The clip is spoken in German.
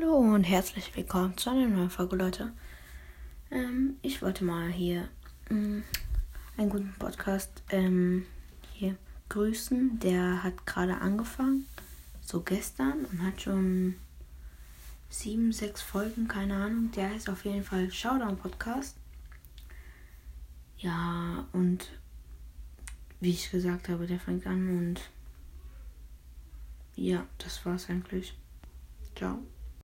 Hallo und herzlich willkommen zu einer neuen Folge, Leute. Ähm, ich wollte mal hier ähm, einen guten Podcast ähm, hier grüßen. Der hat gerade angefangen, so gestern, und hat schon sieben, sechs Folgen, keine Ahnung. Der heißt auf jeden Fall Showdown Podcast. Ja, und wie ich gesagt habe, der fängt an und ja, das war's eigentlich. Ciao.